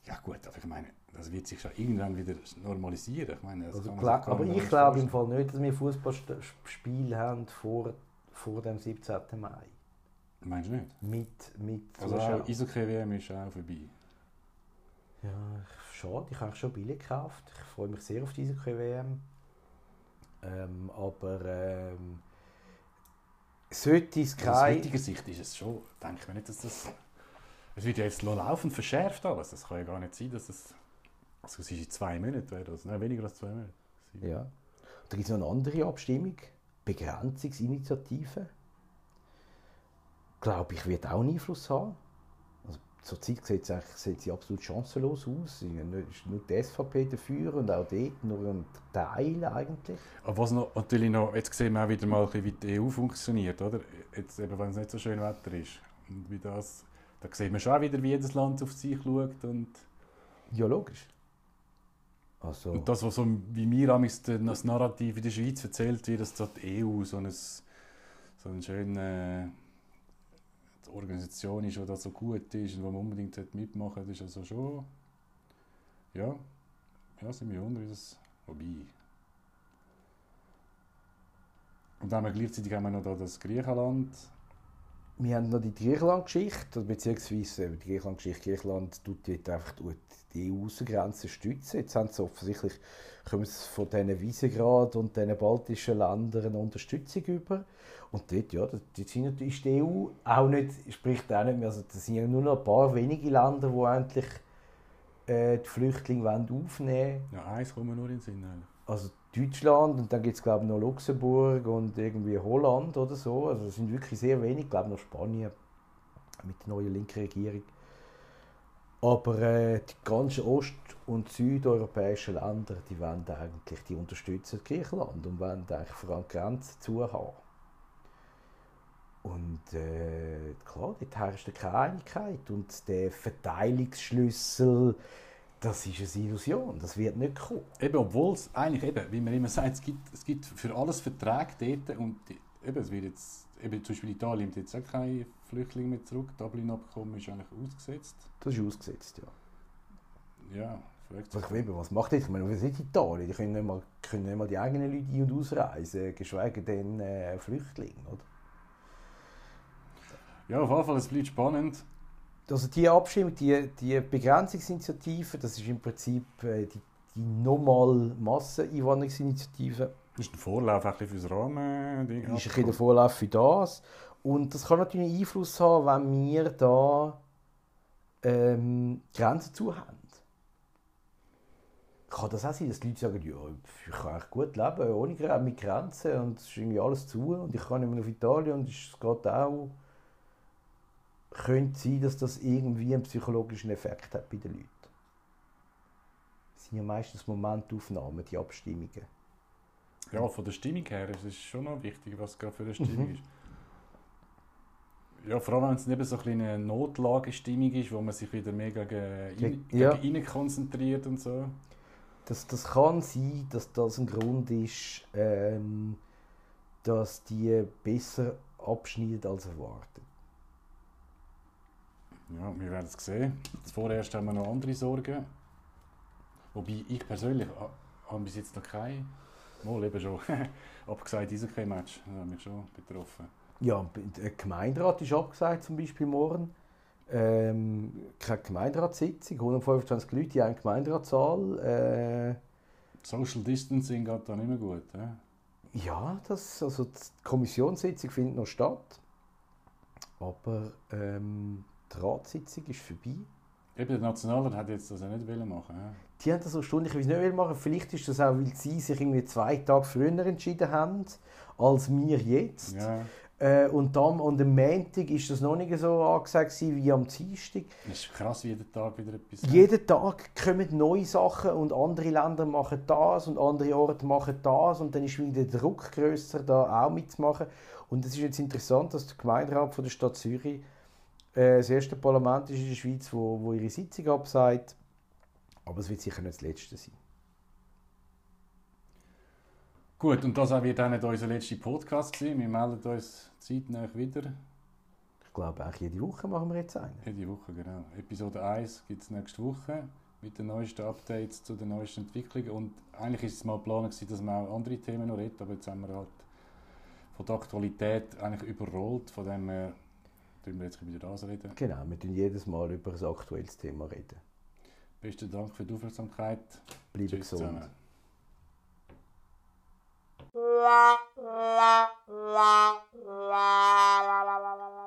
Ja gut, aber ich meine, das wird sich schon irgendwann wieder normalisieren. Ich meine, also glaub, aber ich glaube im Fall nicht, dass wir Fußballspiel haben vor, vor dem 17. Mai. Meinst du nicht? Mit, mit also auch Eishockey-WM ist auch vorbei. Ja, schade. Ich habe schon Billett gekauft. Ich freue mich sehr auf diese WM. Ähm, aber ähm, sollte es keine... Aus heutiger Sicht ist es schon, denke ich mir nicht, dass das Es wird ja jetzt laufend verschärft alles. Das kann ja gar nicht sein, dass es. Also es ist in zwei Monaten, wäre das. Nein, weniger als zwei Monate. Ja. Da gibt es noch eine andere Abstimmung. Begrenzungsinitiative. Glaube ich, wird auch einen Einfluss haben. Zurzeit sieht es eigentlich, sieht sie absolut chancenlos aus. Es ist nur die SVP dafür und auch dort nur ein Teil eigentlich. Aber was noch, natürlich noch, jetzt sehen wir auch wieder mal, wie die EU funktioniert, oder? Jetzt eben, wenn es nicht so schön Wetter ist. Und wie das, da sehen wir schon wieder, wie jedes Land auf sich schaut und... Ja, logisch. Also. Und das, was so, wie mir das Narrativ in der Schweiz erzählt wird, dass die EU so, ein, so eine schöne Organisation ist, die so gut ist und wo man unbedingt mitmachen sollte, ist also schon. Ja, ja, sind wir unter das. Wobei. Und dann haben wir gleichzeitig haben wir noch da das Griechenland wir haben noch die Griechenland-Geschichte, beziehungsweise die Griechenland-Geschichte, Griechenland tut dort einfach die EU-Außengrenzen stützen. Jetzt haben sie offensichtlich, kommen sie von diesen Wiesegrad und diesen baltischen Ländern eine Unterstützung über. Und dort, ja, dort sind natürlich die EU auch nicht, spricht auch nicht mehr, also das sind ja nur noch ein paar wenige Länder, die endlich äh, die Flüchtlinge aufnehmen wollen. Ja, eins kommen wir nur in den Sinn. Also Deutschland und dann gibt es glaube ich noch Luxemburg und irgendwie Holland oder so. Also es sind wirklich sehr wenig, ich glaube noch Spanien mit der neuen linken Regierung. Aber äh, die ganzen ost- und südeuropäischen Länder, die wollen eigentlich, die unterstützen Griechenland und wollen eigentlich vor allem Grenzen zu haben. Und äh, klar, dort herrscht keine Einigkeit und der Verteilungsschlüssel das ist eine Illusion, das wird nicht kommen. Eben, obwohl es eigentlich, eben, wie man immer sagt, es gibt, es gibt für alles Verträge dort und eben, es wird jetzt, eben, zum Beispiel Italien nimmt jetzt auch keine Flüchtlinge mehr zurück, Dublin-Abkommen ist eigentlich ausgesetzt. Das ist ausgesetzt, ja. Ja, was, was macht das? Ich meine, wir sind Italien, die können nicht mal, können nicht mal die eigenen Leute ein- und ausreisen, geschweige denn äh, Flüchtlinge, oder? Ja, auf jeden Fall, es bleibt spannend also die Abstimmung, die, die Begrenzungsinitiative, das ist im Prinzip äh, die, die normale Masseneinwanderungsinitiative. Das ist ein Vorlauf für das Rahmen. Das ist ein der Vorlauf für das. Und das kann natürlich Einfluss haben, wenn wir da ähm, Grenzen zu haben. Kann das auch sein, dass die Leute sagen, ja, ich kann eigentlich gut leben, ohne mit Grenzen und es ist irgendwie alles zu und ich kann nicht mehr auf Italien und es geht auch könnte sein, dass das irgendwie einen psychologischen Effekt hat bei den Leuten. Das sind ja meistens Momentaufnahmen, die Abstimmungen. Ja, von der Stimmung her ist es schon noch wichtig, was gerade für eine Stimmung mhm. ist. Ja, vor allem, wenn es eben so eine Notlagestimmung ist, wo man sich wieder mehr gegen, ja. gegen konzentriert und so. Das, das kann sein, dass das ein Grund ist, ähm, dass die besser abschneiden als erwartet. Ja, wir werden es sehen. Vorerst haben wir noch andere Sorgen. Wobei ich persönlich habe bis jetzt noch keine, mal eben schon, abgesagt, Eishockey-Match. Das hat mich schon betroffen. Ja, der Gemeinderat ist abgesagt, zum Beispiel morgen. Ähm, keine Gemeinderatssitzung, 125 Leute in einer Gemeinderatssaal. Äh, Social Distancing geht da nicht mehr gut. Äh? Ja, das, also die Kommissionssitzung findet noch statt. Aber ähm, die Ratssitzung ist vorbei. Eben, der Nationalrat hat jetzt das auch nicht machen ja. Die haben das so stundenweise nicht machen Vielleicht ist das auch, weil sie sich irgendwie zwei Tage früher entschieden haben, als wir jetzt. Ja. Äh, und dann und am Montag ist das noch nicht so angesagt wie am Dienstag. Das ist krass, jeden Tag wieder etwas. Jeden Tag kommen neue Sachen und andere Länder machen das und andere Orte machen das und dann ist wieder der Druck größer, da auch mitzumachen. Und es ist jetzt interessant, dass der Gemeinderat von der Stadt Zürich äh, das erste Parlament ist in der Schweiz, wo, wo ihre Sitzung absagt. Aber es wird sicher nicht das letzte sein. Gut, und das wird auch nicht unser letzter Podcast sein. Wir melden uns zeitnah wieder. Ich glaube, eigentlich jede Woche machen wir jetzt einen. Jede Woche, genau. Episode 1 gibt es nächste Woche mit den neuesten Updates zu den neuesten Entwicklungen. Und eigentlich ist es mal geplant, dass wir auch andere Themen noch reden, aber jetzt haben wir halt von der Aktualität eigentlich überrollt, von dem wir tun wir jetzt wieder das reden. Genau, wir reden jedes Mal über ein aktuelles Thema. reden. Besten Dank für die Aufmerksamkeit. Bleibt gesund. Zusammen. la la la la la la la